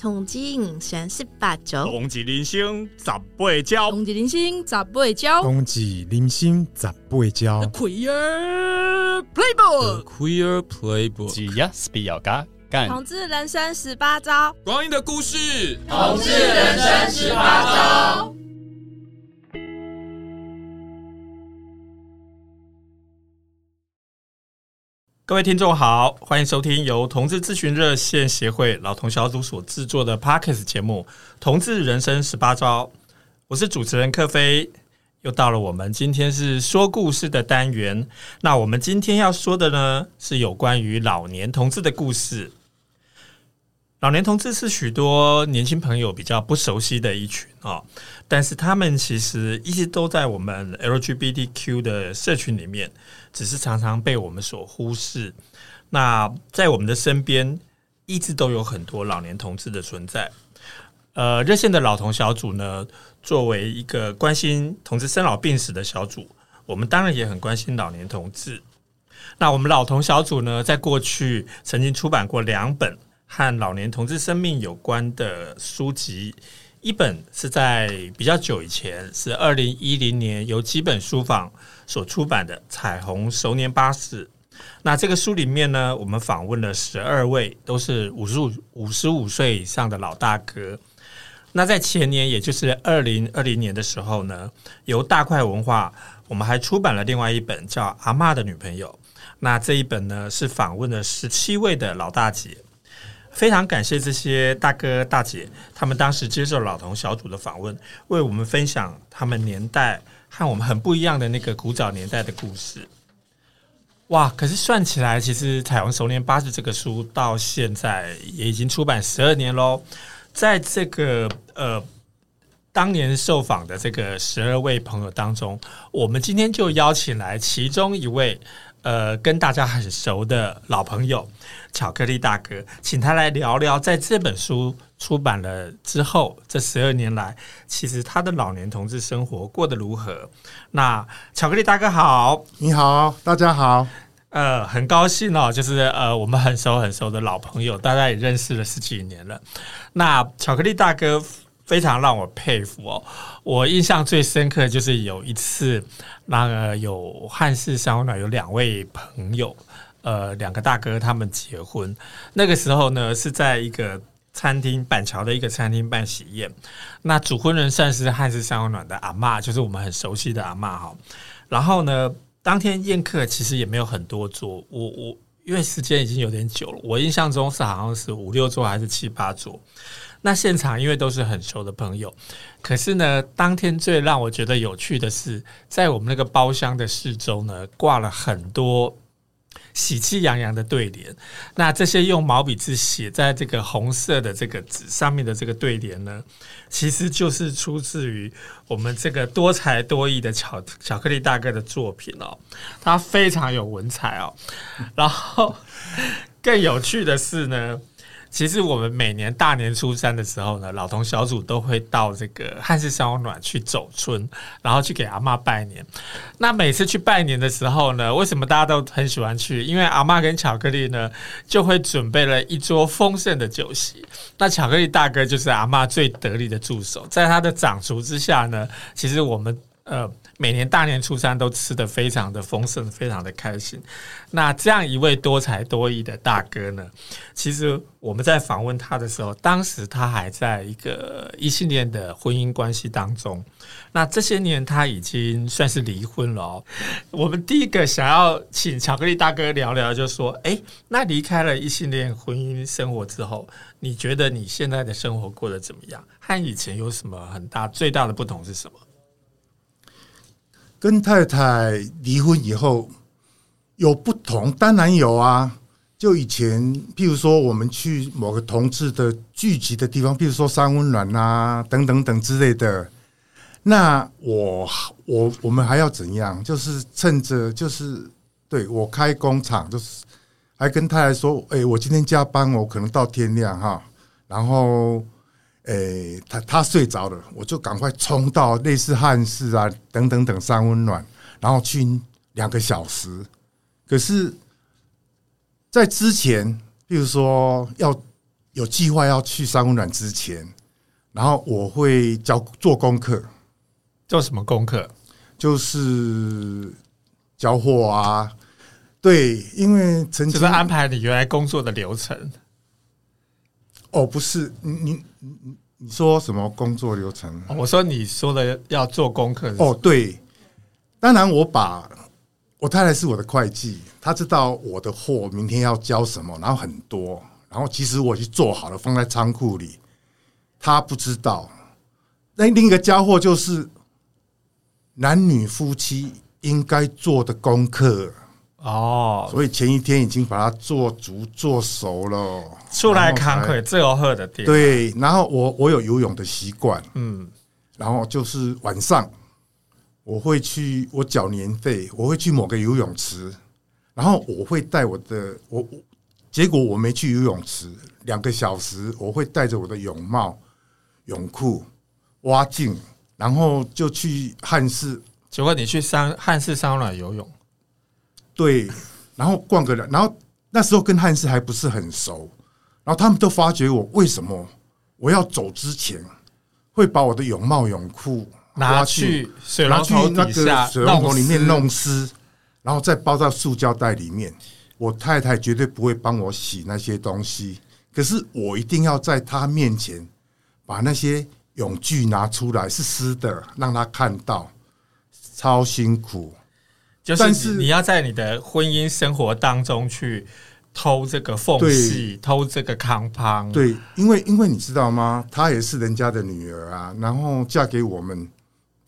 同志人生十八招，统计人生十八招，统计人生十八招，同志人生十八招。Queer Playbook，Queer Playbook，只要是比较嘎干。统治人生十八招，光阴的故事，同志人生十八招。各位听众好，欢迎收听由同志咨询热线协会老同小组所制作的 Podcast 节目《同志人生十八招》，我是主持人柯飞，又到了我们今天是说故事的单元。那我们今天要说的呢，是有关于老年同志的故事。老年同志是许多年轻朋友比较不熟悉的一群啊，但是他们其实一直都在我们 LGBTQ 的社群里面，只是常常被我们所忽视。那在我们的身边，一直都有很多老年同志的存在。呃，热线的老同小组呢，作为一个关心同志生老病死的小组，我们当然也很关心老年同志。那我们老同小组呢，在过去曾经出版过两本。和老年同志生命有关的书籍，一本是在比较久以前，是二零一零年由基本书坊所出版的《彩虹熟年巴士》。那这个书里面呢，我们访问了十二位都是五十五五十五岁以上的老大哥。那在前年，也就是二零二零年的时候呢，由大块文化，我们还出版了另外一本叫《阿嬷的女朋友》。那这一本呢，是访问了十七位的老大姐。非常感谢这些大哥大姐，他们当时接受老同小组的访问，为我们分享他们年代和我们很不一样的那个古早年代的故事。哇！可是算起来，其实《彩虹熟年巴士》这个书到现在也已经出版十二年喽。在这个呃当年受访的这个十二位朋友当中，我们今天就邀请来其中一位。呃，跟大家很熟的老朋友巧克力大哥，请他来聊聊，在这本书出版了之后，这十二年来，其实他的老年同志生活过得如何？那巧克力大哥好，你好，大家好，呃，很高兴哦，就是呃，我们很熟很熟的老朋友，大家也认识了十几年了。那巧克力大哥。非常让我佩服哦！我印象最深刻的就是有一次，那个有汉氏三温暖有两位朋友，呃，两个大哥他们结婚，那个时候呢是在一个餐厅板桥的一个餐厅办喜宴，那主婚人算是汉氏三温暖的阿嬷，就是我们很熟悉的阿嬷哈。然后呢，当天宴客其实也没有很多桌，我我因为时间已经有点久了，我印象中是好像是五六桌还是七八桌。那现场因为都是很熟的朋友，可是呢，当天最让我觉得有趣的是，在我们那个包厢的四周呢，挂了很多喜气洋洋的对联。那这些用毛笔字写在这个红色的这个纸上面的这个对联呢，其实就是出自于我们这个多才多艺的巧巧克力大哥的作品哦。他非常有文采哦。然后更有趣的是呢。其实我们每年大年初三的时候呢，老同小组都会到这个汉氏烧暖去走春，然后去给阿嬷拜年。那每次去拜年的时候呢，为什么大家都很喜欢去？因为阿嬷跟巧克力呢就会准备了一桌丰盛的酒席。那巧克力大哥就是阿嬷最得力的助手，在他的掌厨之下呢，其实我们呃。每年大年初三都吃得非常的丰盛，非常的开心。那这样一位多才多艺的大哥呢，其实我们在访问他的时候，当时他还在一个异性恋的婚姻关系当中。那这些年他已经算是离婚了哦。我们第一个想要请巧克力大哥聊聊，就说：哎，那离开了异性恋婚姻生活之后，你觉得你现在的生活过得怎么样？和以前有什么很大最大的不同是什么？跟太太离婚以后有不同，当然有啊。就以前，譬如说我们去某个同志的聚集的地方，譬如说三温暖啊，等等等之类的。那我我我们还要怎样？就是趁着就是对我开工厂，就是还跟太太说：“哎，我今天加班，我可能到天亮哈。”然后。诶、欸，他他睡着了，我就赶快冲到类似汉室啊等等等三温暖，然后去两个小时。可是，在之前，比如说要有计划要去三温暖之前，然后我会教做功课。做什么功课？就是交货啊。对，因为曾经就是安排你原来工作的流程。哦，不是，你你你你说什么工作流程？我说你说的要做功课。哦，对，当然我把我太太是我的会计，她知道我的货明天要交什么，然后很多，然后其实我已经做好了放在仓库里，她不知道。那另一个交货就是男女夫妻应该做的功课。哦，所以前一天已经把它做足做熟了，出来扛腿最后喝的店。对，然后我我有游泳的习惯，嗯，然后就是晚上我会去，我缴年费，我会去某个游泳池，然后我会带我的我，结果我没去游泳池两个小时，我会带着我的泳帽、泳裤、蛙镜，然后就去汉室。结果你去三汉室三温暖游泳。对，然后逛个人，然后那时候跟汉斯还不是很熟，然后他们都发觉我为什么我要走之前会把我的泳帽泳裤拿去水龙头那个水龙头里面弄湿，然后再包到塑胶袋里面。我太太绝对不会帮我洗那些东西，可是我一定要在她面前把那些泳具拿出来是湿的，让她看到，超辛苦。就是你要在你的婚姻生活当中去偷这个缝隙，偷这个康胖。对，因为因为你知道吗？她也是人家的女儿啊，然后嫁给我们，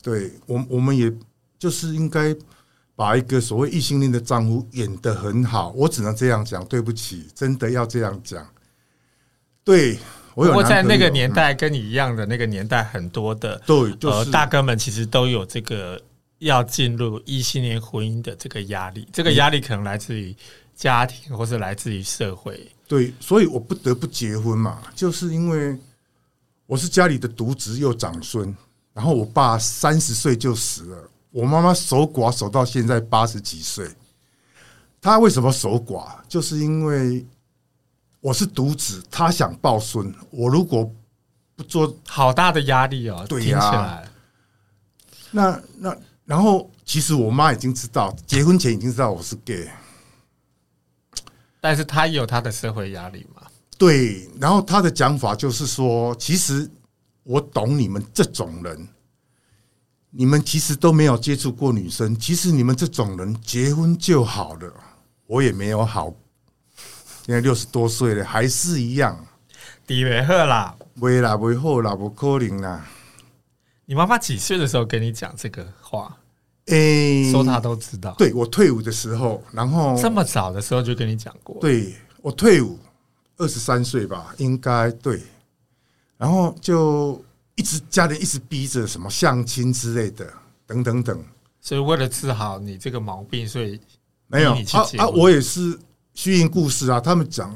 对我我们也就是应该把一个所谓异性恋的丈夫演得很好。我只能这样讲，对不起，真的要这样讲。对，我有。我在那个年代跟你一样的那个年代，很多的对，就是大哥们其实都有这个。要进入异性恋婚姻的这个压力，这个压力可能来自于家庭，或是来自于社会。对，所以我不得不结婚嘛，就是因为我是家里的独子又长孙，然后我爸三十岁就死了，我妈妈守寡守到现在八十几岁。她为什么守寡？就是因为我是独子，她想抱孙，我如果不做，好大的压力哦。对呀、啊，那那。然后，其实我妈已经知道，结婚前已经知道我是 gay，但是她也有她的社会压力嘛。对，然后她的讲法就是说，其实我懂你们这种人，你们其实都没有接触过女生，其实你们这种人结婚就好了。我也没有好，现在六十多岁了，还是一样。底维赫啦，未啦，未好啦，不可能啦。你妈妈几岁的时候跟你讲这个话？诶、欸，说他都知道。对，我退伍的时候，然后这么早的时候就跟你讲过。对，我退伍二十三岁吧，应该对。然后就一直家里一直逼着什么相亲之类的，等等等。所以为了治好你这个毛病，所以没有啊啊！我也是虚应故事啊，他们讲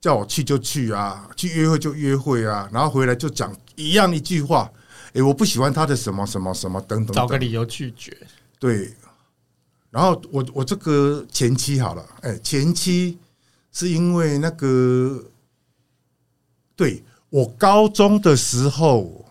叫我去就去啊，去约会就约会啊，然后回来就讲一样一句话。哎，我不喜欢他的什么什么什么等等，找个理由拒绝。对，然后我我这个前妻好了，哎，前妻是因为那个，对我高中的时候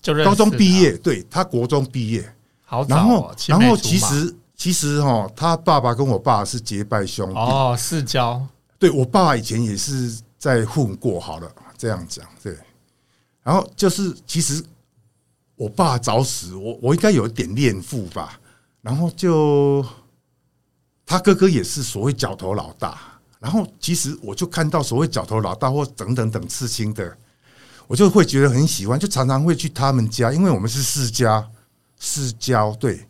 就高中毕业，对他国中毕业，好，然后然后其实其实哈，他爸爸跟我爸是结拜兄弟哦，世交。对我爸以前也是在混过，好了，这样讲对，然后就是其实。我爸早死，我我应该有一点恋父吧。然后就他哥哥也是所谓角头老大。然后其实我就看到所谓角头老大或等等等刺青的，我就会觉得很喜欢，就常常会去他们家，因为我们是世家世交，对，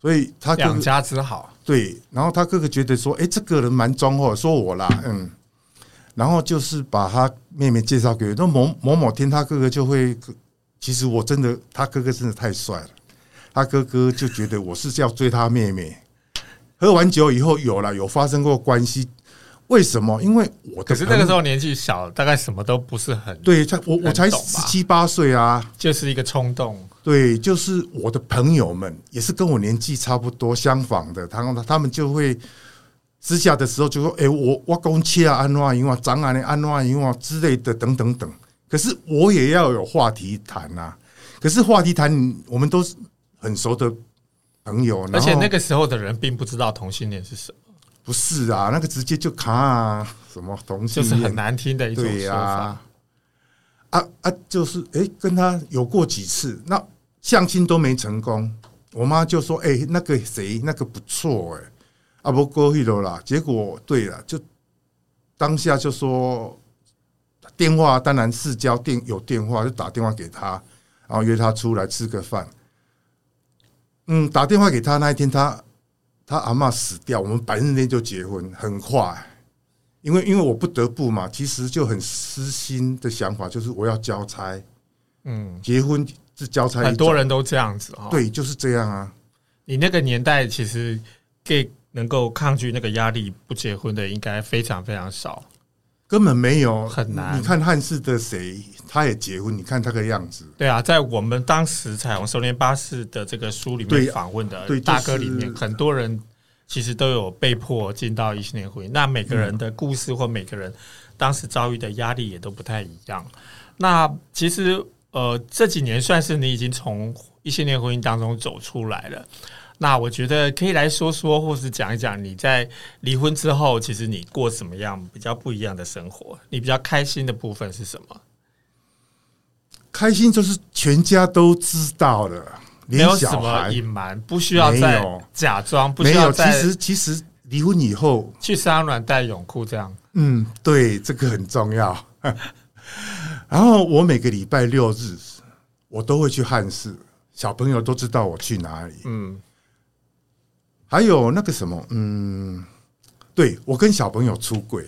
所以他两家之好。对，然后他哥哥觉得说，哎，这个人蛮忠厚，说我啦，嗯，然后就是把他妹妹介绍给我，那某某某天他哥哥就会。其实我真的，他哥哥真的太帅了。他哥哥就觉得我是要追他妹妹。喝完酒以后有了，有发生过关系。为什么？因为我可是那个时候年纪小，大概什么都不是很对。才我我才十七八岁啊，就是一个冲动。对，就是我的朋友们也是跟我年纪差不多相仿的，他他们就会私下的时候就说：“哎、欸，我我公切啊，安怎因啊长安的安怎因啊之类的等等等。”可是我也要有话题谈啊。可是话题谈，我们都是很熟的朋友，而且那个时候的人并不知道同性恋是什么。不是啊，那个直接就卡啊，什么同性恋就是很难听的一种说法。啊啊，啊就是哎、欸，跟他有过几次，那相亲都没成功。我妈就说：“哎、欸，那个谁，那个不错哎。”啊，不过去了啦。结果对了，就当下就说电话，当然是交电有电话，就打电话给他，然后约他出来吃个饭。嗯，打电话给他那一天，他他阿嬷死掉，我们白日那天就结婚，很快。因为因为我不得不嘛，其实就很私心的想法，就是我要交差。嗯，结婚是交差，很多人都这样子啊。对，就是这样啊。你那个年代其实给。能够抗拒那个压力不结婚的应该非常非常少，根本没有很难。你看汉室的谁，他也结婚，你看他个样子。对啊，在我们当时彩虹熟年巴士的这个书里面访问的大哥里面，很多人其实都有被迫进到异性恋婚姻。那每个人的故事或每个人当时遭遇的压力也都不太一样。那其实呃这几年算是你已经从异性恋婚姻当中走出来了。那我觉得可以来说说，或是讲一讲你在离婚之后，其实你过什么样比较不一样的生活？你比较开心的部分是什么？开心就是全家都知道了，没有什么隐瞒，不需要再假装，不需要再。其实其实离婚以后去三温暖带泳裤这样。嗯，对，这个很重要。然后我每个礼拜六日我都会去汉室，小朋友都知道我去哪里。嗯。还有那个什么，嗯，对，我跟小朋友出轨，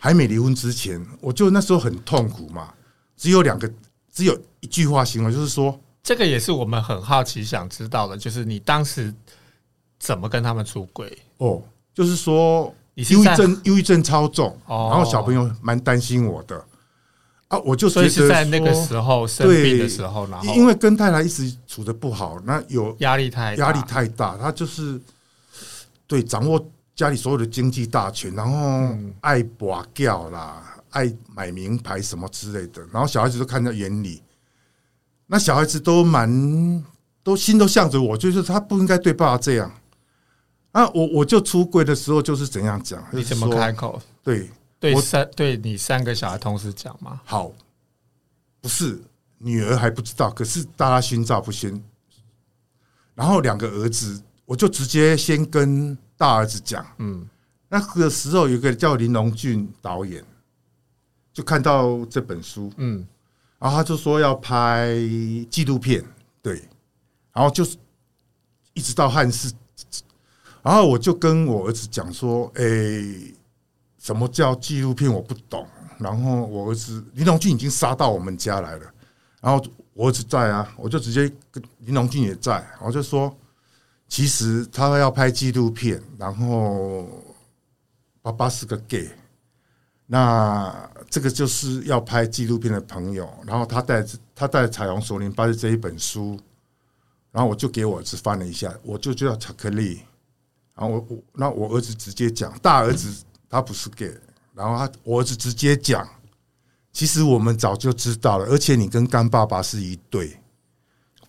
还没离婚之前，我就那时候很痛苦嘛，只有两个，只有一句话形容，就是说，这个也是我们很好奇想知道的，就是你当时怎么跟他们出轨？哦，就是说，忧郁症，忧郁症超重，然后小朋友蛮担心我的。啊，我就所以是在那个时候生病的时候，然后因为跟太太一直处的不好，那有压力太压力太大，他就是对掌握家里所有的经济大权，然后爱拔掉啦，爱买名牌什么之类的，然后小孩子都看在眼里，那小孩子都蛮都心都向着我，就是他不应该对爸爸这样。啊，我我就出柜的时候就是怎样讲，你怎么开口？对。对三对你三个小孩同时讲吗？好，不是女儿还不知道，可是大家心照不宣。然后两个儿子，我就直接先跟大儿子讲，嗯，那个时候有个叫林龙俊导演，就看到这本书，嗯，然后他就说要拍纪录片，对，然后就是一直到汉室，然后我就跟我儿子讲说，诶。什么叫纪录片？我不懂。然后我儿子林龙俊已经杀到我们家来了，然后我儿子在啊，我就直接跟林龙俊也在，我就说，其实他要拍纪录片，然后爸爸是个 gay，那这个就是要拍纪录片的朋友，然后他带他带彩虹熟年巴士这一本书，然后我就给我儿子翻了一下，我就叫巧克力，然后我我那我儿子直接讲，大儿子。他不是 gay，然后他我儿子直接讲，其实我们早就知道了，而且你跟干爸爸是一对，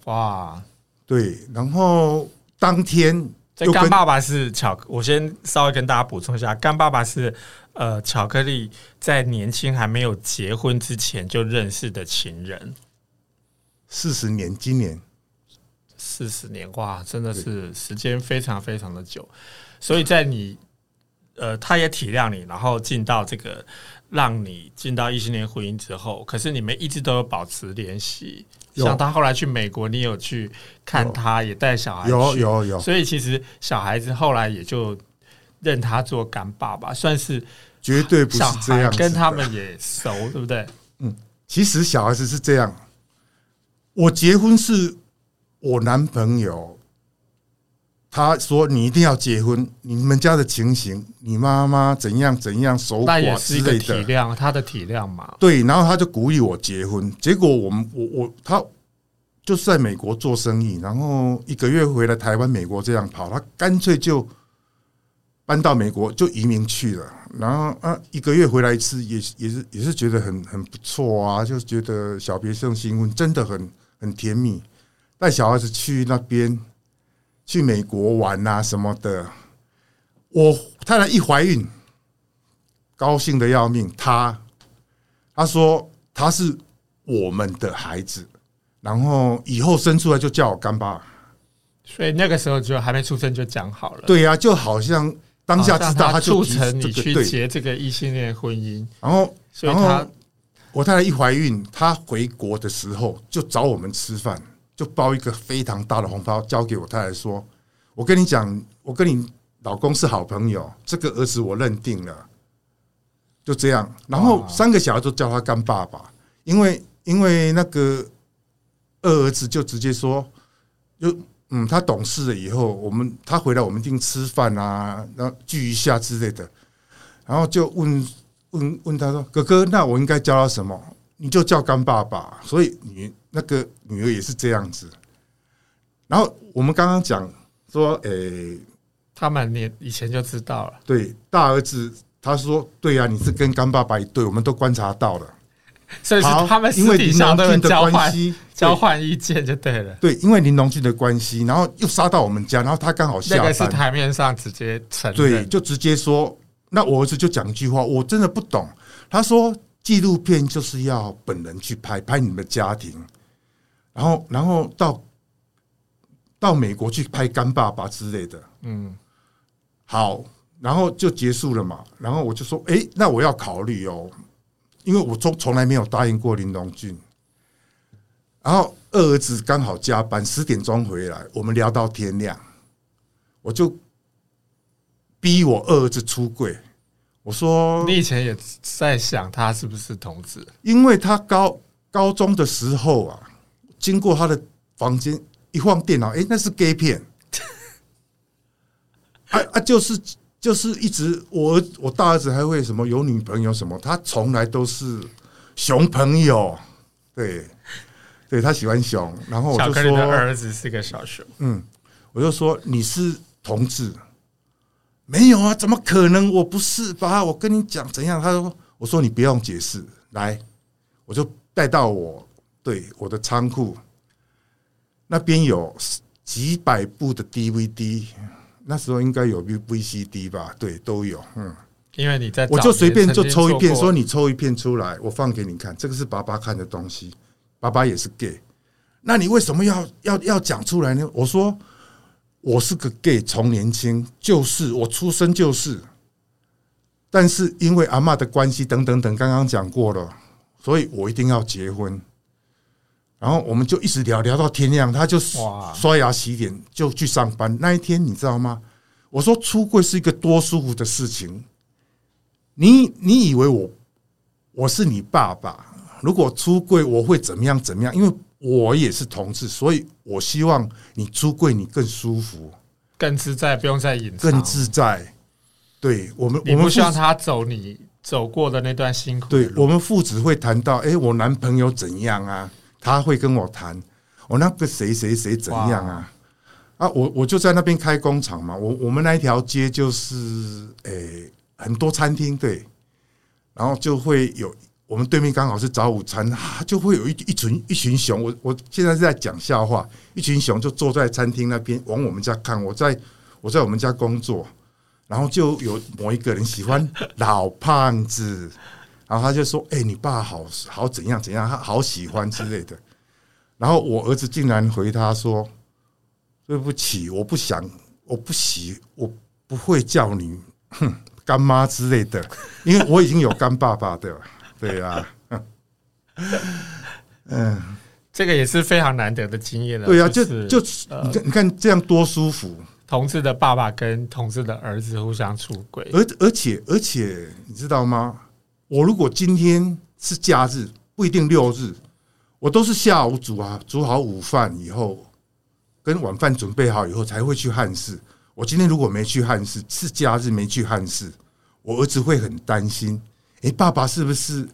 哇，对，然后当天这干爸爸是巧，我先稍微跟大家补充一下，干爸爸是呃巧克力在年轻还没有结婚之前就认识的情人，四十年，今年。四十年，哇，真的是时间非常非常的久，所以在你。呃，他也体谅你，然后进到这个，让你进到异性恋婚姻之后，可是你们一直都有保持联系。像他后来去美国，你有去看他，也带小孩去，有有有。所以其实小孩子后来也就认他做干爸爸，算是绝对不是这样，跟他们也熟，对不对？嗯，其实小孩子是这样，我结婚是我男朋友。他说：“你一定要结婚，你们家的情形，你妈妈怎样怎样守寡之类的。”体谅他的体谅嘛。对，然后他就鼓励我结婚。结果我们我我他就是在美国做生意，然后一个月回来台湾、美国这样跑，他干脆就搬到美国就移民去了，然后啊一个月回来一次也，也也是也是觉得很很不错啊，就觉得小别胜新婚，真的很很甜蜜。带小孩子去那边去美国玩啊什么的，我太太一怀孕，高兴的要命。她她说她是我们的孩子，然后以后生出来就叫我干爸。所以那个时候就还没出生就讲好了。对呀、啊，就好像当下知道他就促成你去结这个异性恋婚姻。然后，所以他我太太一怀孕，她回国的时候就找我们吃饭。就包一个非常大的红包交给我太太说：“我跟你讲，我跟你老公是好朋友，这个儿子我认定了。”就这样，然后三个小孩都叫他干爸爸，因为因为那个二儿子就直接说：“就嗯，他懂事了以后，我们他回来我们一定吃饭啊，然后聚一下之类的。”然后就问问问他说：“哥哥，那我应该叫他什么？你就叫干爸爸。”所以你。那个女儿也是这样子，然后我们刚刚讲说，诶，他们年以前就知道了。对，大儿子他说：“对呀，你是跟干爸爸一对，我们都观察到了。”所以是他们因为林龙俊的关系，交换意见就对了。对，因为林龙俊的关系，然后又杀到我们家，然后他刚好下班，那个是台面上直接承认，对，就直接说。那我儿子就讲一句话，我真的不懂。他说：“纪录片就是要本人去拍，拍你们的家庭。”然后，然后到到美国去拍《干爸爸》之类的，嗯，好，然后就结束了嘛。然后我就说，哎，那我要考虑哦，因为我从从来没有答应过林龙俊。然后二儿子刚好加班，十点钟回来，我们聊到天亮，我就逼我二儿子出柜。我说，你以前也在想他是不是同志？因为他高高中的时候啊。经过他的房间一晃电脑，哎、欸，那是 gay 片，啊啊，就是就是一直我儿我大儿子还会什么有女朋友什么，他从来都是熊朋友，对对，他喜欢熊，然后我就说儿子是个小熊，嗯，我就说你是同志，没有啊，怎么可能？我不是吧？我跟你讲怎样？他说，我说你不用解释，来，我就带到我。对，我的仓库那边有几百部的 DVD，那时候应该有 VCD 吧？对，都有。嗯，因为你在，我就随便就抽一片，说你抽一片出来，我放给你看。这个是爸爸看的东西，爸爸也是 gay。那你为什么要要要讲出来呢？我说我是个 gay，从年轻就是我出生就是，但是因为阿嬷的关系等等等，刚刚讲过了，所以我一定要结婚。然后我们就一直聊聊到天亮，他就刷牙洗脸就去上班。那一天你知道吗？我说出柜是一个多舒服的事情。你你以为我我是你爸爸？如果出柜我会怎么样怎么样？因为我也是同志，所以我希望你出柜你更舒服、更自在，不用再隐藏，更自在。对我们，我们不希望他走你走过的那段辛苦。对我们父子会谈到，哎，我男朋友怎样啊？他会跟我谈，我那个谁谁谁怎样啊？啊，我我就在那边开工厂嘛。我我们那一条街就是诶、欸、很多餐厅对，然后就会有我们对面刚好是早午餐，啊、就会有一一群一群熊。我我现在是在讲笑话，一群熊就坐在餐厅那边往我们家看。我在我在我们家工作，然后就有某一个人喜欢老胖子。然后他就说：“哎、欸，你爸好好怎样怎样，他好喜欢之类的。” 然后我儿子竟然回他说：“对不起，我不想，我不喜，我不会叫你哼干妈之类的，因为我已经有干爸爸的。”对啊，嗯，这个也是非常难得的经验了。对啊，就就你看，你看这样多舒服，同志的爸爸跟同志的儿子互相出轨，而而且而且，你知道吗？我如果今天是假日，不一定六日，我都是下午煮啊，煮好午饭以后，跟晚饭准备好以后才会去汉室。我今天如果没去汉室，是假日没去汉室，我儿子会很担心。诶，爸爸是不是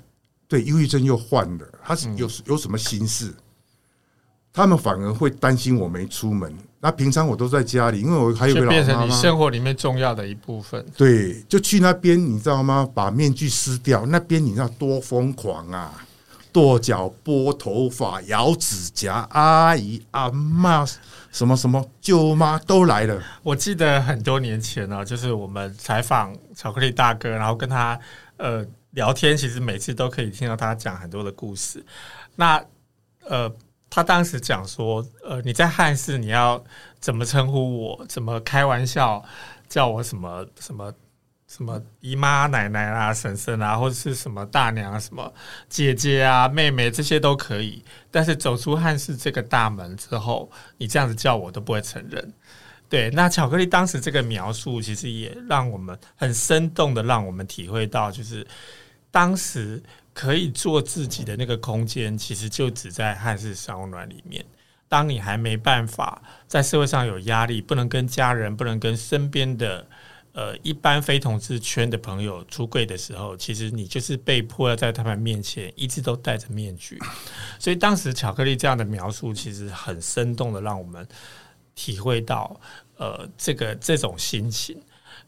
对忧郁症又患了？他是有有什么心事？他们反而会担心我没出门。那平常我都在家里，因为我还有个老妈妈，变成你生活里面重要的一部分。对，就去那边，你知道吗？把面具撕掉，那边你知道多疯狂啊！跺脚、拨头发、咬指甲，阿姨、阿妈，什么什么舅妈都来了。我记得很多年前呢，就是我们采访巧克力大哥，然后跟他呃聊天，其实每次都可以听到他讲很多的故事。那呃，他当时讲说，呃，你在汉室你要怎么称呼我？怎么开玩笑叫我什么什么？什么姨妈、奶奶啊、婶婶啊，或者是什么大娘啊、什么姐姐啊、妹妹，这些都可以。但是走出汉室这个大门之后，你这样子叫我都不会承认。对，那巧克力当时这个描述，其实也让我们很生动的让我们体会到，就是当时可以做自己的那个空间，其实就只在汉室三温暖里面。当你还没办法在社会上有压力，不能跟家人，不能跟身边的。呃，一般非同志圈的朋友出柜的时候，其实你就是被迫要在他们面前一直都戴着面具。所以当时巧克力这样的描述，其实很生动的让我们体会到，呃，这个这种心情。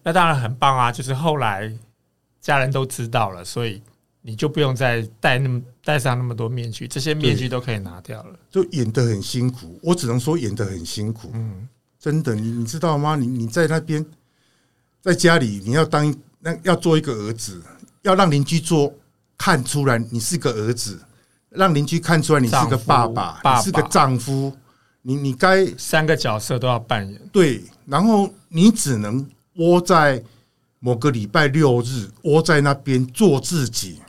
那当然很棒啊，就是后来家人都知道了，所以你就不用再戴那么戴上那么多面具，这些面具都可以拿掉了。就演得很辛苦，我只能说演得很辛苦。嗯，真的，你你知道吗？你你在那边。在家里，你要当那要做一个儿子，要让邻居做看出来你是个儿子，让邻居看出来你是个爸爸，你是个丈夫，你你该三个角色都要扮演。对，然后你只能窝在某个礼拜六日窝在那边做自己。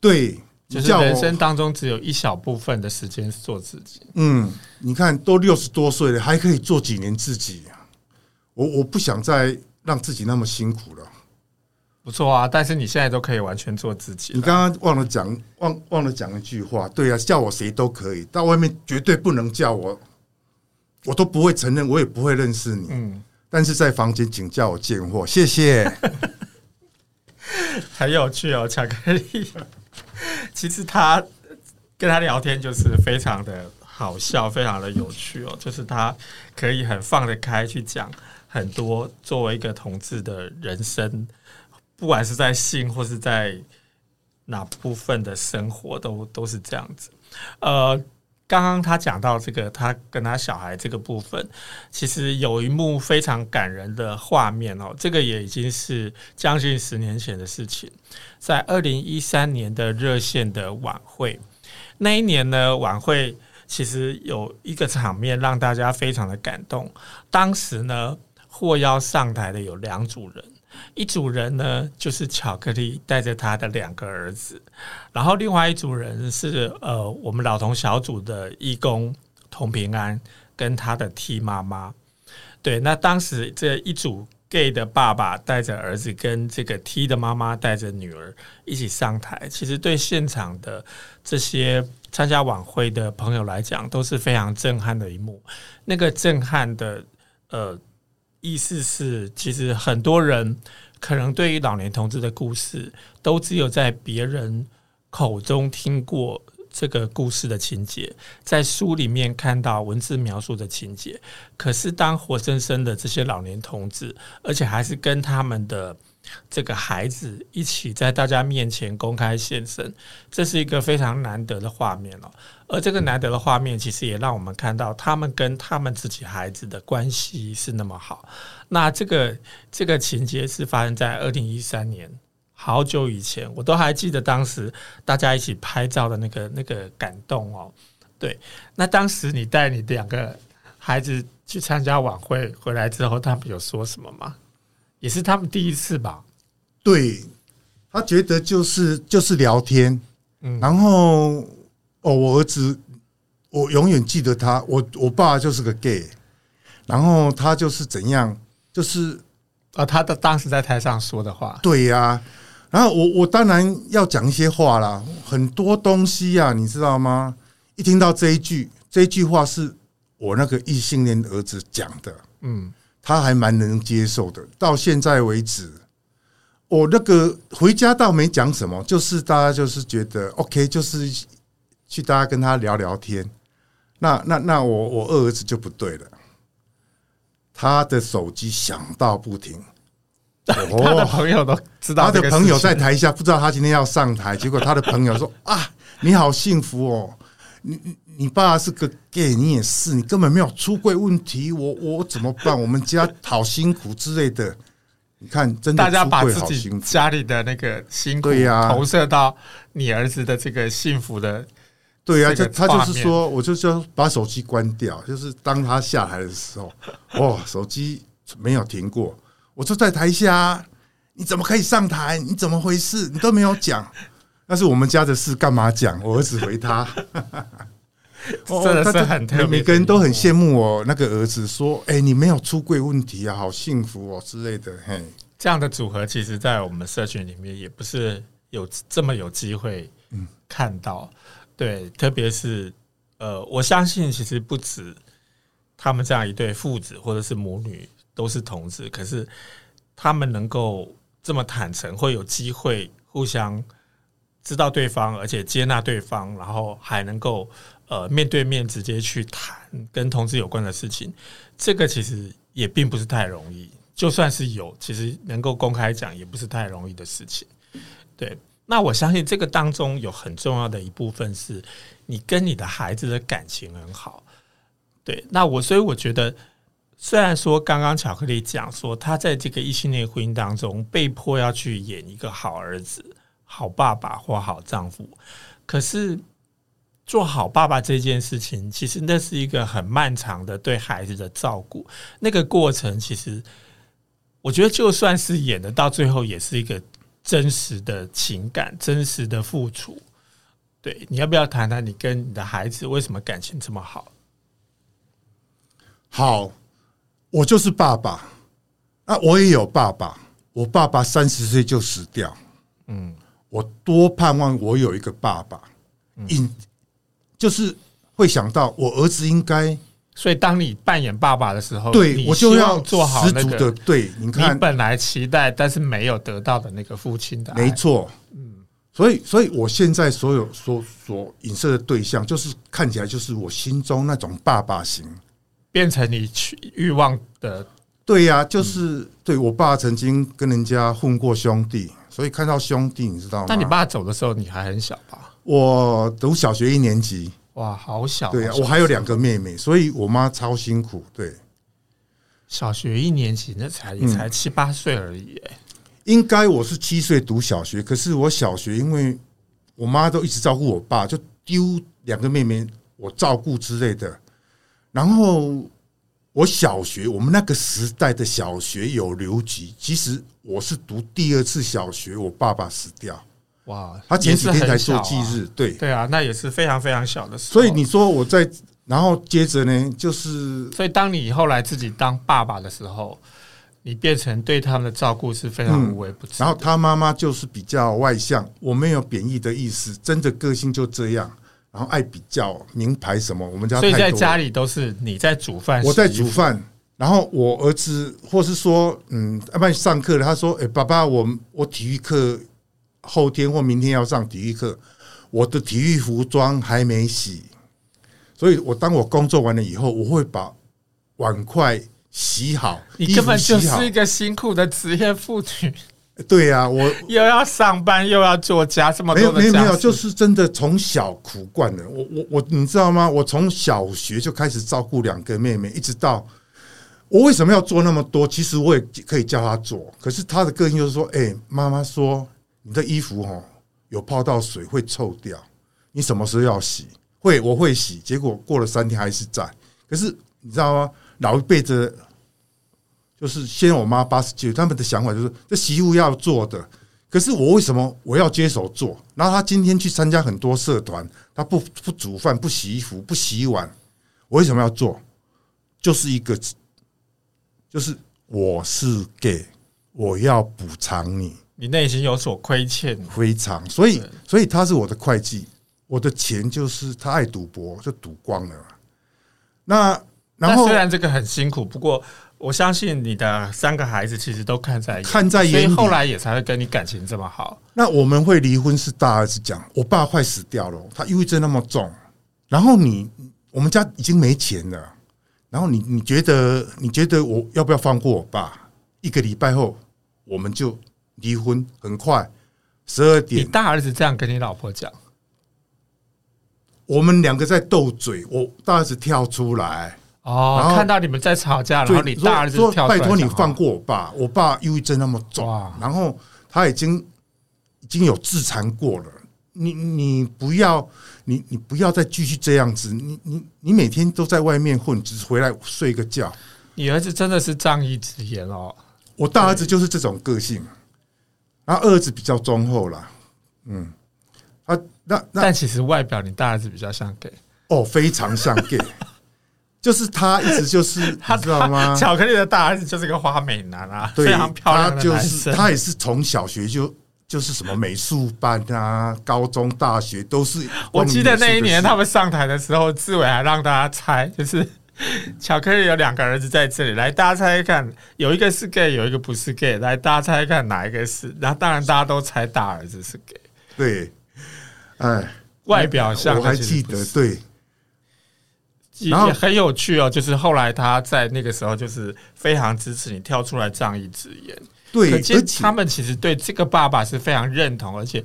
对，就是人生当中只有一小部分的时间是做自己。嗯，你看都六十多岁了，还可以做几年自己。啊我我不想再。让自己那么辛苦了，不错啊！但是你现在都可以完全做自己。你刚刚忘了讲，忘忘了讲一句话，对啊，叫我谁都可以，到外面绝对不能叫我，我都不会承认，我也不会认识你。嗯，但是在房间请叫我贱货，谢谢。很有趣哦，巧克力。其实他跟他聊天就是非常的好笑，非常的有趣哦，就是他可以很放得开去讲。很多作为一个同志的人生，不管是在性或是在哪部分的生活，都都是这样子。呃，刚刚他讲到这个，他跟他小孩这个部分，其实有一幕非常感人的画面哦。这个也已经是将近十年前的事情，在二零一三年的热线的晚会，那一年呢，晚会其实有一个场面让大家非常的感动。当时呢。获邀上台的有两组人，一组人呢就是巧克力带着他的两个儿子，然后另外一组人是呃我们老同小组的义工童平安跟他的 T 妈妈。对，那当时这一组 gay 的爸爸带着儿子，跟这个 T 的妈妈带着女儿一起上台，其实对现场的这些参加晚会的朋友来讲都是非常震撼的一幕。那个震撼的呃。意思是，其实很多人可能对于老年同志的故事，都只有在别人口中听过这个故事的情节，在书里面看到文字描述的情节。可是，当活生生的这些老年同志，而且还是跟他们的这个孩子一起在大家面前公开现身，这是一个非常难得的画面哦。而这个难得的画面，其实也让我们看到他们跟他们自己孩子的关系是那么好。那这个这个情节是发生在二零一三年，好久以前，我都还记得当时大家一起拍照的那个那个感动哦。对，那当时你带你两个孩子去参加晚会回来之后，他们有说什么吗？也是他们第一次吧？对，他觉得就是就是聊天，嗯，然后哦，我儿子，我永远记得他，我我爸就是个 gay，然后他就是怎样，就是啊，他的当时在台上说的话，对呀、啊，然后我我当然要讲一些话啦，很多东西呀、啊，你知道吗？一听到这一句，这一句话是我那个异性恋儿子讲的，嗯。他还蛮能接受的，到现在为止，我那个回家倒没讲什么，就是大家就是觉得 OK，就是去大家跟他聊聊天，那那那我我二儿子就不对了，他的手机响到不停。哦、他的朋友都知道，他的朋友在台下不知道他今天要上台，结果他的朋友说：“ 啊，你好幸福哦，你你你爸是个 gay，你也是，你根本没有出柜问题，我我怎么办？我们家好辛苦之类的。你看，真的大家把自己家里的那个辛苦呀投射到你儿子的这个幸福的，对呀，就他就是说，我就说把手机关掉，就是当他下来的时候，哦，手机没有停过。”我就在台下，你怎么可以上台？你怎么回事？你都没有讲，那是我们家的事，干嘛讲？我儿子回他，真的是很特别。每个人都很羡慕我那个儿子，说：“哎，你没有出柜问题啊，好幸福哦之类的。”嘿，这样的组合，其实，在我们社群里面也不是有这么有机会看到。对，特别是呃，我相信其实不止他们这样一对父子或者是母女。都是同志，可是他们能够这么坦诚，会有机会互相知道对方，而且接纳对方，然后还能够呃面对面直接去谈跟同志有关的事情，这个其实也并不是太容易。就算是有，其实能够公开讲，也不是太容易的事情。对，那我相信这个当中有很重要的一部分是你跟你的孩子的感情很好。对，那我所以我觉得。虽然说刚刚巧克力讲说他在这个异性恋婚姻当中被迫要去演一个好儿子、好爸爸或好丈夫，可是做好爸爸这件事情，其实那是一个很漫长的对孩子的照顾。那个过程，其实我觉得就算是演的，到最后也是一个真实的情感、真实的付出。对，你要不要谈谈你跟你的孩子为什么感情这么好？好。我就是爸爸，啊我也有爸爸。我爸爸三十岁就死掉，嗯，我多盼望我有一个爸爸，嗯，就是会想到我儿子应该。所以当你扮演爸爸的时候，对我就要做好那个对，你看。你本来期待但是没有得到的那个父亲的，没错，嗯，所以，所以我现在所有所所影射的对象，就是看起来就是我心中那种爸爸型。变成你去欲望的，对呀，就是对我爸曾经跟人家混过兄弟，所以看到兄弟，你知道吗？那你爸走的时候，你还很小吧？我读小学一年级，哇，好小！对啊，我还有两个妹妹，所以我妈超辛苦。对，小学一年级那才也才七八岁而已，哎，应该我是七岁读小学，可是我小学因为我妈都一直照顾我爸，就丢两个妹妹我照顾之类的。然后我小学，我们那个时代的小学有留级。其实我是读第二次小学，我爸爸死掉。哇，他前几天才做忌日，对对啊，那也是非常非常小的时候。所以你说我在，然后接着呢，就是所以当你后来自己当爸爸的时候，你变成对他们的照顾是非常无微不至。然后他妈妈就是比较外向，我没有贬义的意思，真的个性就这样。然后爱比较名牌什么，我们家所以在家里都是你在煮饭，我在煮饭。然后我儿子或是说，嗯，要不然上课了，他说：“哎，爸爸，我我体育课后天或明天要上体育课，我的体育服装还没洗，所以我当我工作完了以后，我会把碗筷洗好。你根本就是一个辛苦的职业妇女。”对呀、啊，我 又要上班又要做家，这么多没有没有没有，就是真的从小苦惯了。我我我，你知道吗？我从小学就开始照顾两个妹妹，一直到我为什么要做那么多？其实我也可以叫她做，可是她的个性就是说：“哎，妈妈说你的衣服哦有泡到水会臭掉，你什么时候要洗？会我会洗。结果过了三天还是在。可是你知道吗？老一辈子。就是先我妈八十几岁，他们的想法就是这媳妇要做的。可是我为什么我要接手做？然后他今天去参加很多社团，他不不煮饭、不洗衣服、不洗碗，我为什么要做？就是一个，就是我是 gay，我要补偿你。你内心有所亏欠，非常。所以，所以他是我的会计，我的钱就是他爱赌博就赌光了。那然后虽然这个很辛苦，不过。我相信你的三个孩子其实都看在眼里，看在眼里，所以后来也才会跟你感情这么好。那我们会离婚是大儿子讲，我爸快死掉了，他抑郁症那么重，然后你我们家已经没钱了，然后你你觉得你觉得我要不要放过我爸？一个礼拜后我们就离婚，很快十二点。你大儿子这样跟你老婆讲，我们两个在斗嘴，我大儿子跳出来哦，然后看到你们在吵架，然后你大儿子跳拜托你放过我爸，我爸忧郁症那么重，然后他已经已经有自残过了。你你不要，你你不要再继续这样子。你你你每天都在外面混，只是回来睡个觉。你儿子真的是仗义直言哦。我大儿子就是这种个性，然后二儿子比较忠厚啦。嗯，啊，那那但其实外表你大儿子比较像 gay 哦，非常像 gay，就是他一直就是 他知道吗？巧克力的大儿子就是个花美男啊，非常漂亮的男生。他也是从小学就。就是什么美术班啊，高中、大学都是。我记得那一年他们上台的时候，志伟还让大家猜，就是巧克力有两个儿子在这里，来大家猜一看，有一个是 gay，有一个不是 gay，来大家猜一看哪一个是？然后当然大家都猜大儿子是 gay。对，哎，外表像我还记得，对，也很有趣哦。就是后来他在那个时候，就是非常支持你跳出来仗义执言。对，而且他们其实对这个爸爸是非常认同，而且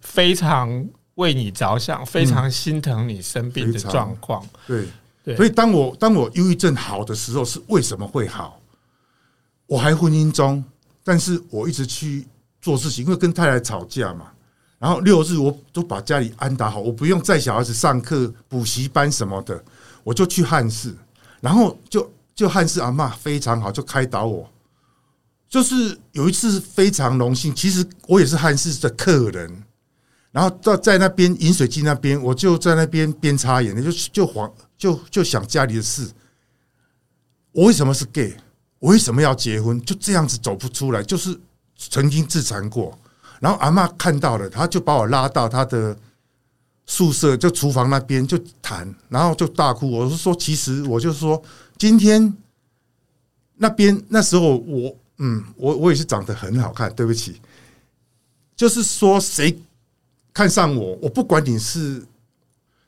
非常为你着想，非常心疼你生病的状况。对对，所以当我当我忧郁症好的时候，是为什么会好？我还婚姻中，但是我一直去做事情，因为跟太太吵架嘛。然后六日我都把家里安打好，我不用载小孩子上课、补习班什么的，我就去汉室，然后就就汉室阿嬷非常好，就开导我。就是有一次非常荣幸，其实我也是汉室的客人，然后到在那边饮水机那边，我就在那边边擦眼泪，就就黄就就想家里的事。我为什么是 gay？我为什么要结婚？就这样子走不出来，就是曾经自残过。然后阿嬷看到了，他就把我拉到他的宿舍，就厨房那边就谈，然后就大哭。我是说，其实我就说，今天那边那时候我。嗯，我我也是长得很好看，对不起，就是说谁看上我，我不管你是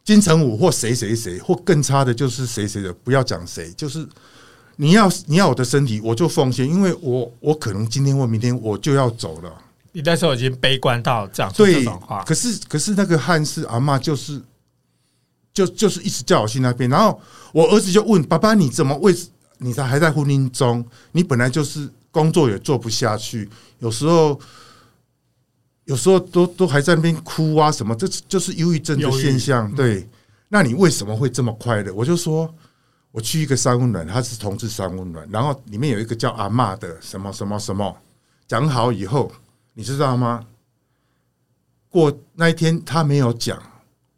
金城武或谁谁谁，或更差的就是谁谁的，不要讲谁，就是你要你要我的身体，我就奉献，因为我我可能今天或明天我就要走了。你那时候已经悲观到讲出这种话，可是可是那个汉室阿嬷就是就就是一直叫我去那边，然后我儿子就问爸爸，你怎么为你在还在婚姻中，你本来就是。工作也做不下去，有时候，有时候都都还在那边哭啊什么，这就是忧郁症的现象。对，那你为什么会这么快乐？我就说，我去一个三温暖，他是同志三温暖，然后里面有一个叫阿嬷的什么什么什么，讲好以后，你知道吗？过那一天他没有讲，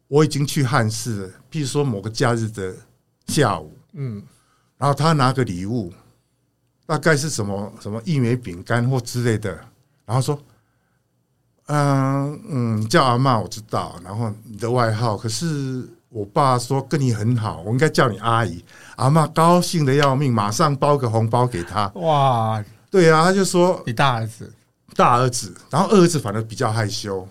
我已经去汉室了。譬如说某个假日的下午，嗯，然后他拿个礼物。大概是什么什么一枚饼干或之类的，然后说，嗯嗯，叫阿嬷我知道，然后你的外号，可是我爸说跟你很好，我应该叫你阿姨。阿嬷高兴的要命，马上包个红包给他。哇，对啊，他就说你大儿子，大儿子，然后二儿子反而比较害羞，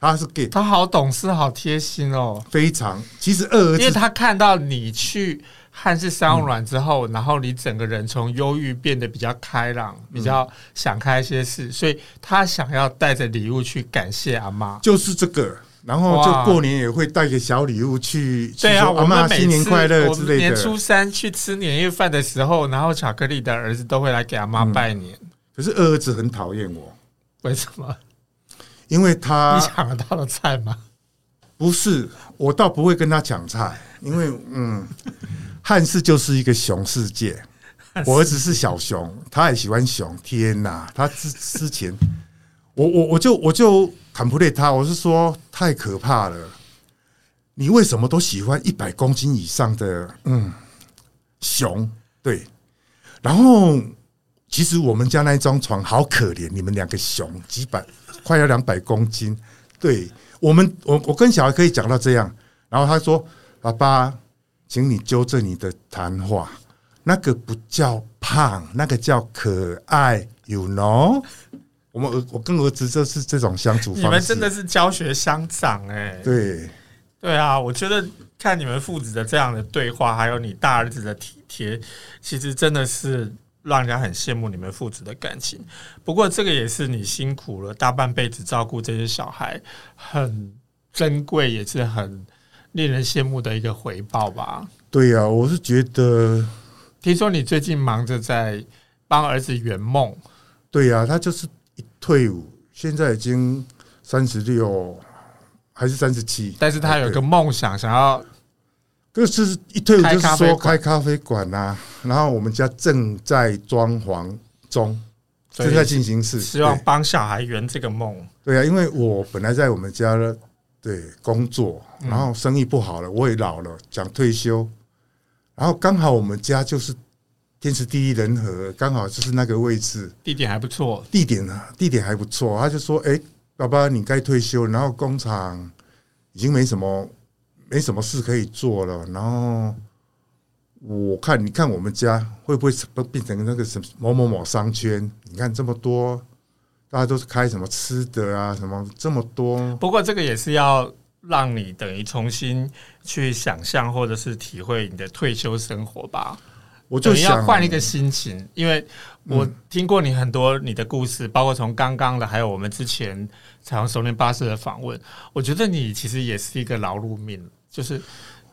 他是 gay，他好懂事，好贴心哦，非常。其实二儿子，因为他看到你去。汉室三温暖之后，然后你整个人从忧郁变得比较开朗，比较想开一些事，所以他想要带着礼物去感谢阿妈，就是这个。然后就过年也会带个小礼物去，对啊，阿妈新年快乐之类的。年初三去吃年夜饭的时候，然后巧克力的儿子都会来给阿妈拜年。可是二儿子很讨厌我，为什么？因为他你抢了他的菜吗？不是，我倒不会跟他抢菜，因为嗯。汉室就是一个熊世界，我儿子是小熊，他也喜欢熊。天哪，他之之前，我我我就我就 complain 他，我是说太可怕了。你为什么都喜欢一百公斤以上的嗯熊？对，然后其实我们家那一张床好可怜，你们两个熊几百快要两百公斤。对我们，我我跟小孩可以讲到这样，然后他说爸爸。请你纠正你的谈话，那个不叫胖，那个叫可爱，you know？我们儿，我跟儿子就是这种相处方式。你们真的是教学相长哎、欸。对，对啊，我觉得看你们父子的这样的对话，还有你大儿子的体贴，其实真的是让人家很羡慕你们父子的感情。不过，这个也是你辛苦了大半辈子照顾这些小孩，很珍贵，也是很令人羡慕的一个回报吧。对呀、啊，我是觉得，听说你最近忙着在帮儿子圆梦。对呀、啊，他就是一退伍，现在已经三十六。还是三十七，但是他有一个梦想，想要，就是一退伍就是说开咖啡馆呐、啊，然后我们家正在装潢中，正在进行式，希望帮小孩圆这个梦。对啊，因为我本来在我们家的对工作，然后生意不好了，我也老了，想退休，然后刚好我们家就是天时地利人和，刚好就是那个位置，地点还不错，地点啊，地点还不错，他就说，哎。爸爸，你该退休，然后工厂已经没什么没什么事可以做了。然后我看，你看我们家会不会变成那个什么某某某商圈？你看这么多，大家都是开什么吃的啊，什么这么多。不过这个也是要让你等于重新去想象或者是体会你的退休生活吧。我就想要换一个心情，因为我听过你很多你的故事，包括从刚刚的，还有我们之前彩虹熟年巴士的访问。我觉得你其实也是一个劳碌命，就是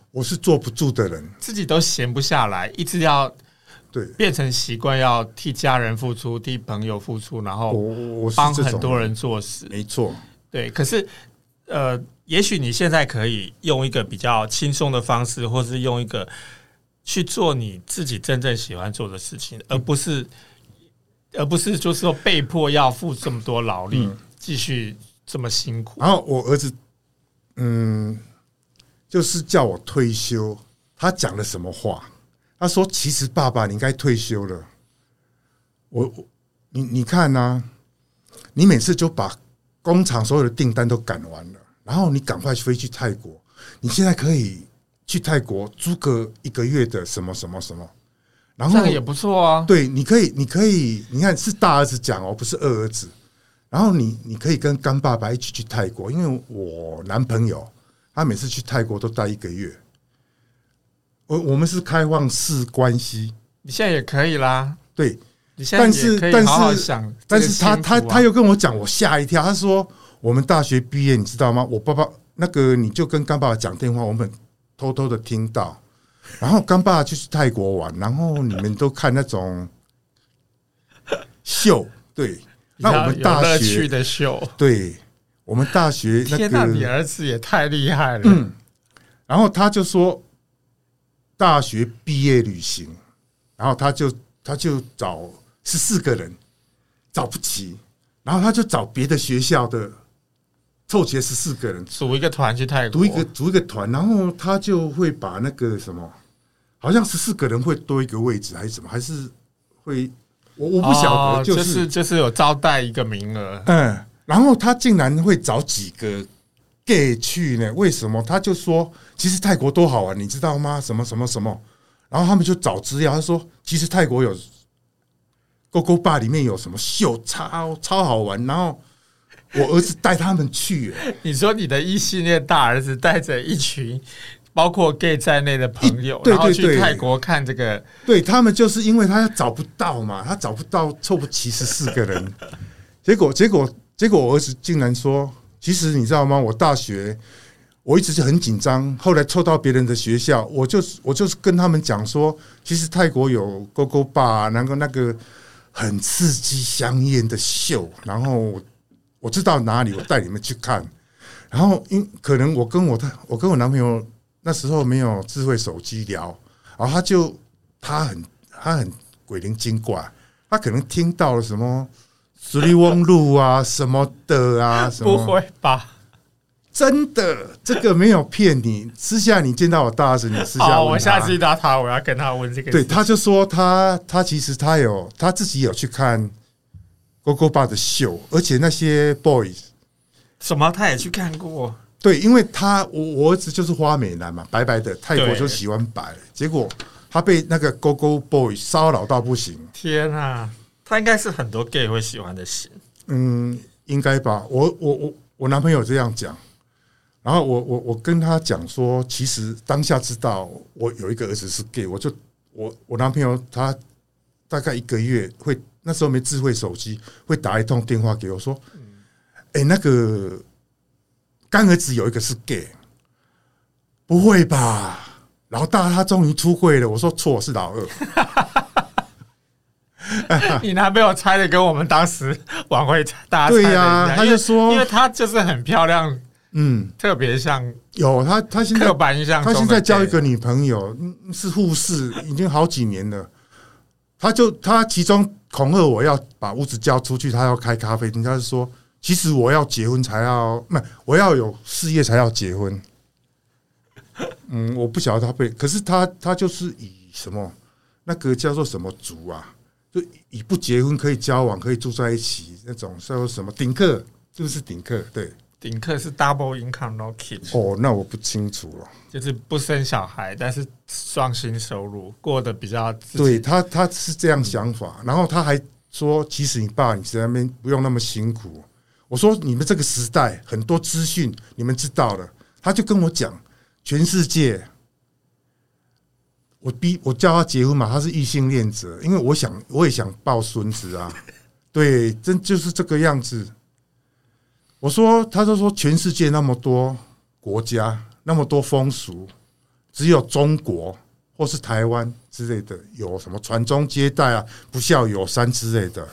我是坐不住的人，自己都闲不下来，一直要对变成习惯，要替家人付出，替朋友付出，然后我帮很多人做事。没错，对。可是呃，也许你现在可以用一个比较轻松的方式，或是用一个。去做你自己真正喜欢做的事情，而不是，而不是就是说被迫要付这么多劳力，继续这么辛苦。然后我儿子，嗯，就是叫我退休。他讲了什么话？他说：“其实爸爸，你应该退休了。”我我，你你看呐，你每次就把工厂所有的订单都赶完了，然后你赶快飞去泰国。你现在可以。去泰国租个一个月的什么什么什么，然后这个也不错啊。对，你可以，你可以，你看是大儿子讲哦，不是二儿子。然后你你可以跟干爸爸一起去泰国，因为我男朋友他每次去泰国都待一个月。我我们是开放式关系，你现在也可以啦。对，你现在也可以好好想，但是但是他他他又跟我讲，我吓一跳。他说我们大学毕业，你知道吗？我爸爸那个你就跟干爸爸讲电话，我们。偷偷的听到，然后干爸就去泰国玩，然后你们都看那种 秀，对，那我们大学去的秀，对，我们大学那个，天哪，你儿子也太厉害了。嗯，然后他就说大学毕业旅行，然后他就他就找十四个人找不齐，然后他就找别的学校的。凑齐十四个人组一个团去泰国，组一个组一个团，然后他就会把那个什么，好像十四个人会多一个位置还是什么，还是会我我不晓得，就是、哦、就是就是有招待一个名额，嗯，然后他竟然会找几个 gay 去呢？为什么？他就说其实泰国多好玩，你知道吗？什么什么什么，然后他们就找资料，他说其实泰国有 Gogo Bar 里面有什么秀，超超好玩，然后。我儿子带他们去，你说你的一系列大儿子带着一群包括 gay 在内的朋友，对对对，然后去泰国看这个，对他们就是因为他找不到嘛，他找不到凑不齐十四个人，结果结果结果我儿子竟然说，其实你知道吗？我大学我一直就很紧张，后来凑到别人的学校，我就是我就是跟他们讲说，其实泰国有 Gogo Bar，然后那个很刺激香烟的秀，然后。我知道哪里，我带你们去看。然后，因可能我跟我的我跟我男朋友那时候没有智慧手机聊，然后他就他很他很鬼灵精怪，他可能听到了什么十里翁路啊什么的啊，什么不会吧？真的，这个没有骗你。私下你见到我大儿子，你私下。我下次遇到他，我要跟他问这个。对，他就说他他其实他有他自己有去看。Gogo Bar 的秀，而且那些 boys 什么他也去看过。对，因为他我我儿子就是花美男嘛，白白的，泰国就喜欢白。结果他被那个 Gogo Boy 骚扰到不行。天啊，他应该是很多 gay 会喜欢的型。嗯，应该吧。我我我我男朋友这样讲。然后我我我跟他讲说，其实当下知道我有一个儿子是 gay，我就我我男朋友他大概一个月会那时候没智慧手机，会打一通电话给我说，哎，那个干儿子有一个是 gay，不会吧？老大他终于出柜了。我说错，是老二。你男朋友猜的跟我们当时晚会大对呀、啊，他就说，因为他就是很漂亮。嗯，特别像有他，他现在刻板印象，他现在交一个女朋友，是护士，已经好几年了。他就他其中恐吓我要把屋子交出去，他要开咖啡厅。他就说，其实我要结婚才要，不，我要有事业才要结婚。嗯，我不晓得他被，可是他他就是以什么那个叫做什么族啊，就以不结婚可以交往，可以住在一起那种，叫什么顶客，就是顶客，对。顶客是 double income no kids 哦，那我不清楚了。就是不生小孩，但是双薪收入过得比较。对他，他是这样想法。然后他还说：“其实你爸你在那边不用那么辛苦。”我说：“你们这个时代很多资讯你们知道了。”他就跟我讲：“全世界，我逼我叫他结婚嘛，他是异性恋者，因为我想我也想抱孙子啊。”对，真就是这个样子。我说，他就说，全世界那么多国家，那么多风俗，只有中国或是台湾之类的，有什么传宗接代啊，不孝有三之类的。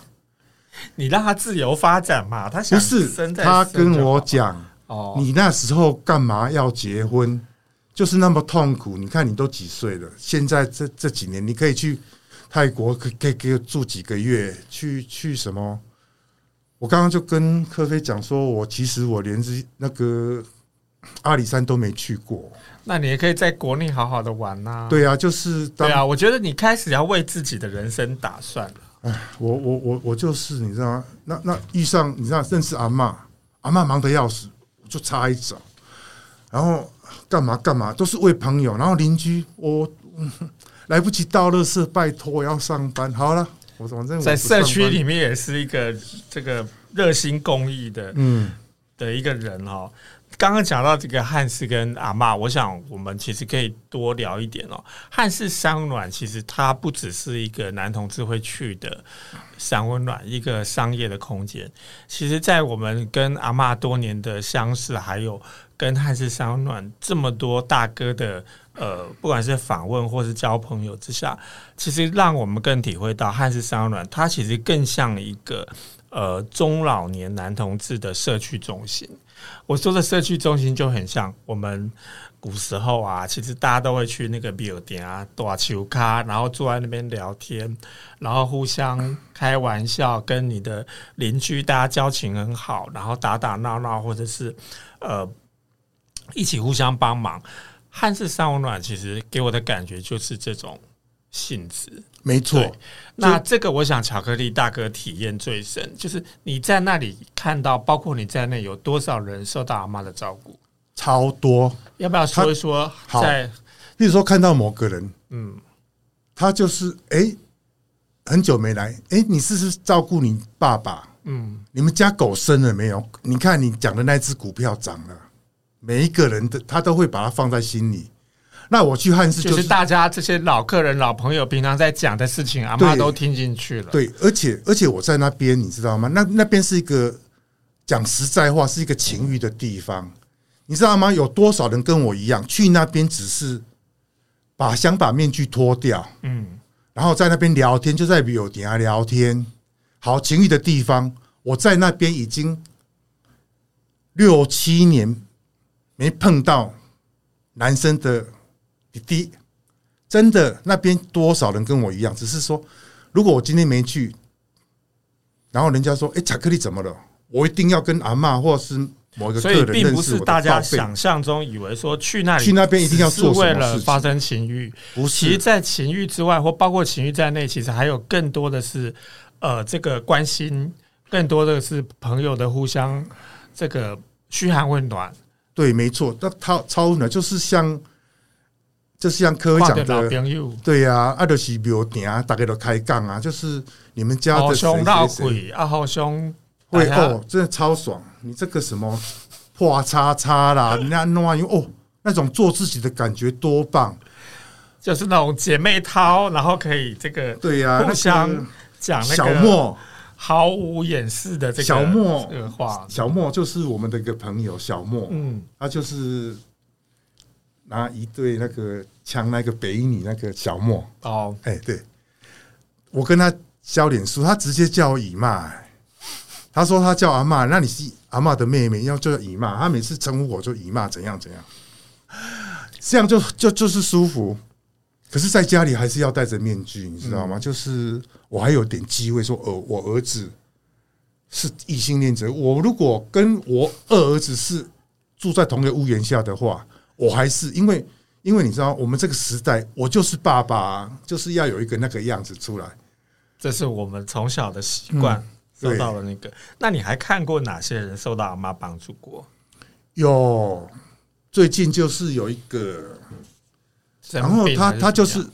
你让他自由发展嘛，他想不是他跟我讲哦，你那时候干嘛要结婚？就是那么痛苦。你看你都几岁了？现在这这几年，你可以去泰国，可可以给我住几个月？去去什么？我刚刚就跟科菲讲说，我其实我连这那个阿里山都没去过。那你也可以在国内好好的玩呐、啊。对啊，就是对啊，我觉得你开始要为自己的人生打算了。哎，我我我我就是你知道吗？那那遇上你知道认识阿嬷，阿嬷忙得要死，我就插一脚，然后干嘛干嘛都是为朋友，然后邻居我、嗯、来不及到乐色，拜托我要上班，好了。我反正在社区里面也是一个这个热心公益的，嗯，的一个人哈。刚刚讲到这个汉士跟阿嬷，我想我们其实可以多聊一点哦。汉士三温暖其实它不只是一个男同志会去的三温暖，一个商业的空间。其实，在我们跟阿嬷多年的相识，还有跟汉士三温暖这么多大哥的。呃，不管是访问或是交朋友之下，其实让我们更体会到汉士三温暖，它其实更像一个呃中老年男同志的社区中心。我说的社区中心就很像我们古时候啊，其实大家都会去那个庙埕啊、打球咖，然后坐在那边聊天，然后互相开玩笑，跟你的邻居大家交情很好，然后打打闹闹，或者是呃一起互相帮忙。汉式三温暖其实给我的感觉就是这种性质，没错。那这个我想巧克力大哥体验最深，就是你在那里看到，包括你在内有多少人受到阿妈的照顾，超多。要不要说一说？在比如说看到某个人，嗯，他就是哎、欸，很久没来，哎、欸，你是不是照顾你爸爸？嗯，你们家狗生了没有？你看你讲的那只股票涨了。每一个人的他都会把它放在心里。那我去汉室就是大家这些老客人、老朋友平常在讲的事情，阿妈都听进去了。对，而且而且我在那边，你知道吗？那那边是一个讲实在话，是一个情欲的地方。你知道吗？有多少人跟我一样去那边，只是把想把面具脱掉，嗯，然后在那边聊天，就在有点啊聊天，好情欲的地方。我在那边已经六七年。没碰到男生的弟弟，真的那边多少人跟我一样？只是说，如果我今天没去，然后人家说：“哎，巧克力怎么了？”我一定要跟阿嬷或是某一个客人认识。所以，并不是大家想象中以为说去那里去那边一定要做为了发生情欲。不是，其实，在情欲之外，或包括情欲在内，其实还有更多的是呃，这个关心，更多的是朋友的互相这个嘘寒问暖。对，没错，那超超呢，就是像，就是像科长的，对呀、啊，阿德西比如点啊，大家都开杠啊，就是你们家的谁谁谁。啊，好兄会哦，真的超爽。你这个什么画叉叉啦，人家弄完哦，那种做自己的感觉多棒，就是那种姐妹淘，然后可以这个对呀，互相讲那个小莫。毫无掩饰的这个小莫。这个话，小莫就是我们的一个朋友小莫，嗯，他就是拿一对那个抢，那个北一女那个小莫哦，哎、欸，对，我跟他交脸书，他直接叫我姨妈、欸，他说他叫阿妈，那你是？阿嬷的妹妹要叫姨妈，他每次称呼我就姨妈，怎样怎样，这样就就就是舒服。可是，在家里还是要戴着面具，你知道吗？就是我还有点机会说，呃，我儿子是异性恋者。我如果跟我二儿子是住在同一个屋檐下的话，我还是因为因为你知道，我们这个时代，我就是爸爸，就是要有一个那个样子出来，这是我们从小的习惯。受到了那个，那你还看过哪些人受到阿妈帮助过？有，最近就是有一个，然后他他就是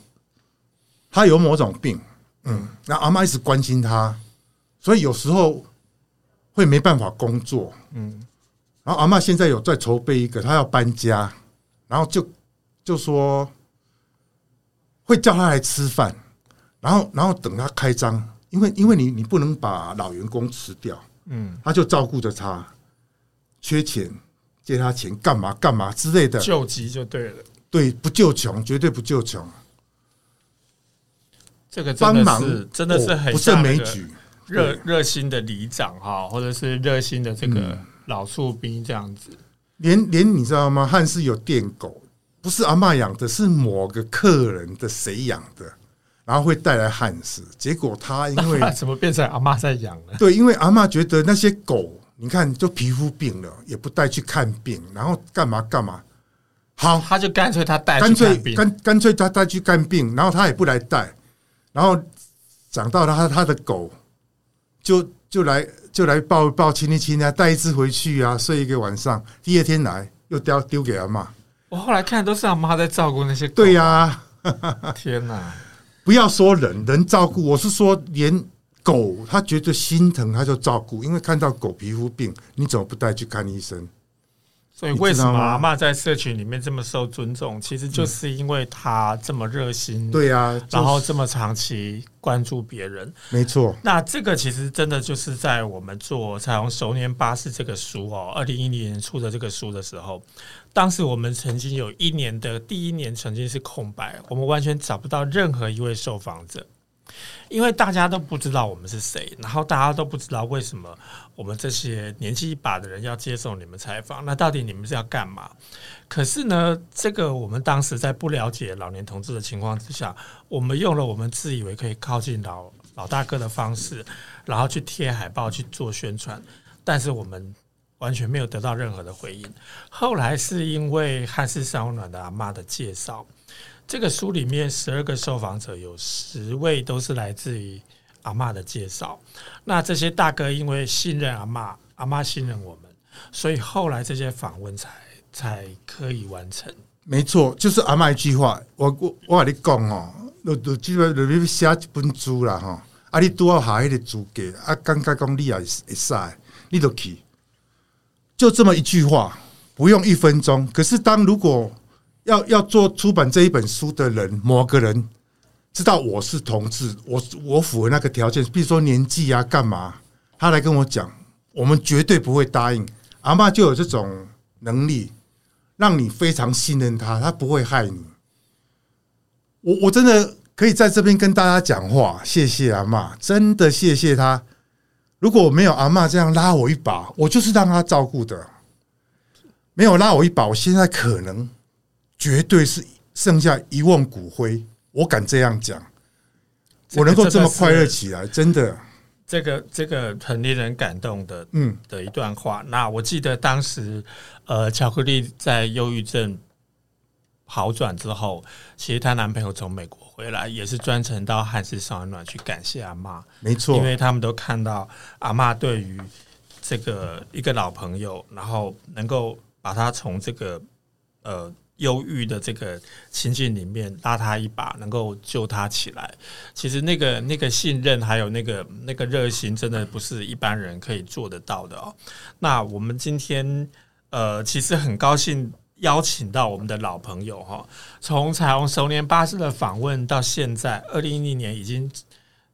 他有某种病，嗯，那阿妈一直关心他，所以有时候会没办法工作，嗯，然后阿妈现在有在筹备一个，他要搬家，然后就就说会叫他来吃饭，然后然后等他开张。因为，因为你你不能把老员工辞掉，嗯，他就照顾着他，缺钱借他钱干嘛干嘛之类的，救急就对了，对，不救穷，绝对不救穷。这个帮忙真的是很不胜枚举，热热心的里长哈，或者是热心的这个老树兵这样子。连连你知道吗？汉室有电狗，不是阿嬷养的，是某个客人的谁养的。然后会带来汉氏，结果他因为 怎么变成阿嬷在养呢？对，因为阿嬷觉得那些狗，你看就皮肤病了，也不带去看病，然后干嘛干嘛，好，他就干脆他带干脆干干脆他带去看病，然后他也不来带，然后长到他他的狗就就来就来抱抱亲一亲啊，带一只回去啊，睡一个晚上，第二天来又丢丢给阿妈。我后来看都是阿妈在照顾那些狗，对呀，天哪！不要说人人照顾，我是说连狗，他觉得心疼，他就照顾。因为看到狗皮肤病，你怎么不带去看医生？所以为什么阿嬷在社群里面这么受尊重？其实就是因为她这么热心，对呀，然后这么长期关注别人。没错，那这个其实真的就是在我们做《彩虹熟年巴士》这个书哦，二零一零年出的这个书的时候。当时我们曾经有一年的第一年曾经是空白，我们完全找不到任何一位受访者，因为大家都不知道我们是谁，然后大家都不知道为什么我们这些年纪一把的人要接受你们采访，那到底你们是要干嘛？可是呢，这个我们当时在不了解老年同志的情况之下，我们用了我们自以为可以靠近老老大哥的方式，然后去贴海报去做宣传，但是我们。完全没有得到任何的回应。后来是因为汉室三温暖的阿妈的介绍，这个书里面十二个受访者有十位都是来自于阿嬷的介绍。那这些大哥因为信任阿嬷，阿嬷信任我们，所以后来这些访问才才可以完成。没错，就是阿嬷一句话，我我我跟你讲哦，就就基本上你写一本书啦哈，啊你都要下迄个资格，啊感觉讲你也会使，你就去。就这么一句话，不用一分钟。可是，当如果要要做出版这一本书的人，某个人知道我是同志，我我符合那个条件，比如说年纪啊，干嘛，他来跟我讲，我们绝对不会答应。阿嬷就有这种能力，让你非常信任他，他不会害你。我我真的可以在这边跟大家讲话，谢谢阿嬷，真的谢谢他。如果我没有阿嬷这样拉我一把，我就是让他照顾的。没有拉我一把，我现在可能绝对是剩下一瓮骨灰。我敢这样讲，我能够这么快乐起来，真的。这个这个很令人感动的，嗯，的一段话。那我记得当时，呃，巧克力在忧郁症好转之后，其实她男朋友从美国。回来也是专程到汉室三温暖去感谢阿妈，没错，因为他们都看到阿妈对于这个一个老朋友，然后能够把他从这个呃忧郁的这个情境里面拉他一把，能够救他起来。其实那个那个信任还有那个那个热心，真的不是一般人可以做得到的哦。那我们今天呃，其实很高兴邀请到我们的老朋友哈，从彩虹熟年巴士的访问到现在，二零一零年已经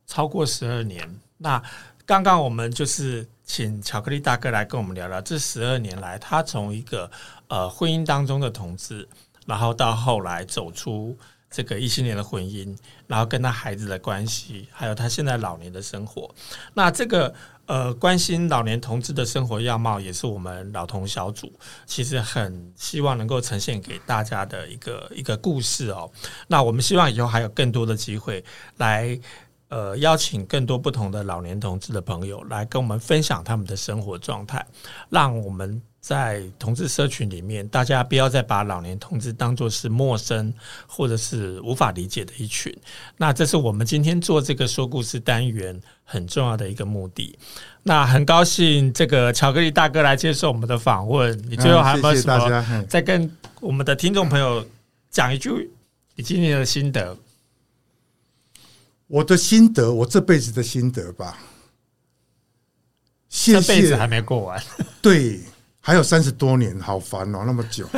超过十二年。那刚刚我们就是请巧克力大哥来跟我们聊聊这十二年来，他从一个呃婚姻当中的同志，然后到后来走出这个一七年的婚姻，然后跟他孩子的关系，还有他现在老年的生活。那这个呃关心老年同志的生活样貌，也是我们老同小组其实很希望能够呈现给大家的一个一个故事哦。那我们希望以后还有更多的机会来。呃，邀请更多不同的老年同志的朋友来跟我们分享他们的生活状态，让我们在同志社群里面，大家不要再把老年同志当做是陌生或者是无法理解的一群。那这是我们今天做这个说故事单元很重要的一个目的。那很高兴这个巧克力大哥来接受我们的访问。你最后还有没有什么再跟我们的听众朋友讲一句你今天的心得？我的心得，我这辈子的心得吧。谢谢，这辈子还没过完。对，还有三十多年，好烦哦，那么久。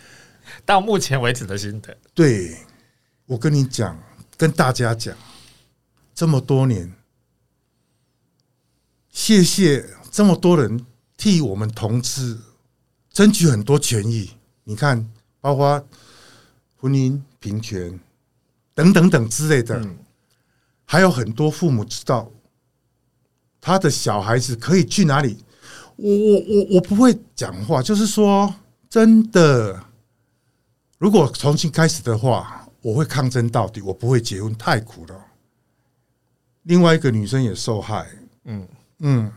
到目前为止的心得，对，我跟你讲，跟大家讲，这么多年，谢谢这么多人替我们同志争取很多权益。你看，包括婚姻平权等等等之类的。嗯还有很多父母知道他的小孩子可以去哪里，我我我我不会讲话，就是说真的，如果重新开始的话，我会抗争到底，我不会结婚，太苦了。另外一个女生也受害，嗯嗯，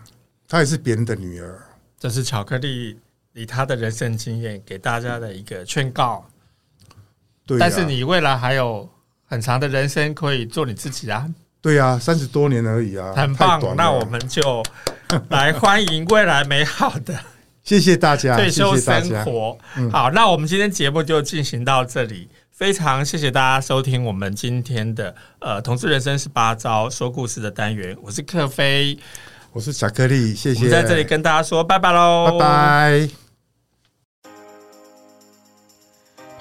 她也是别人的女儿。这是巧克力以她的人生经验给大家的一个劝告。对，但是你未来还有很长的人生可以做你自己啊。对啊，三十多年而已啊，很棒。那我们就来欢迎未来美好的，谢谢大家，退休生活。好，那我们今天节目就进行到这里，非常谢谢大家收听我们今天的呃同志人生十八招说故事的单元。我是克飞，我是巧克力，谢谢。在这里跟大家说拜拜喽，拜拜。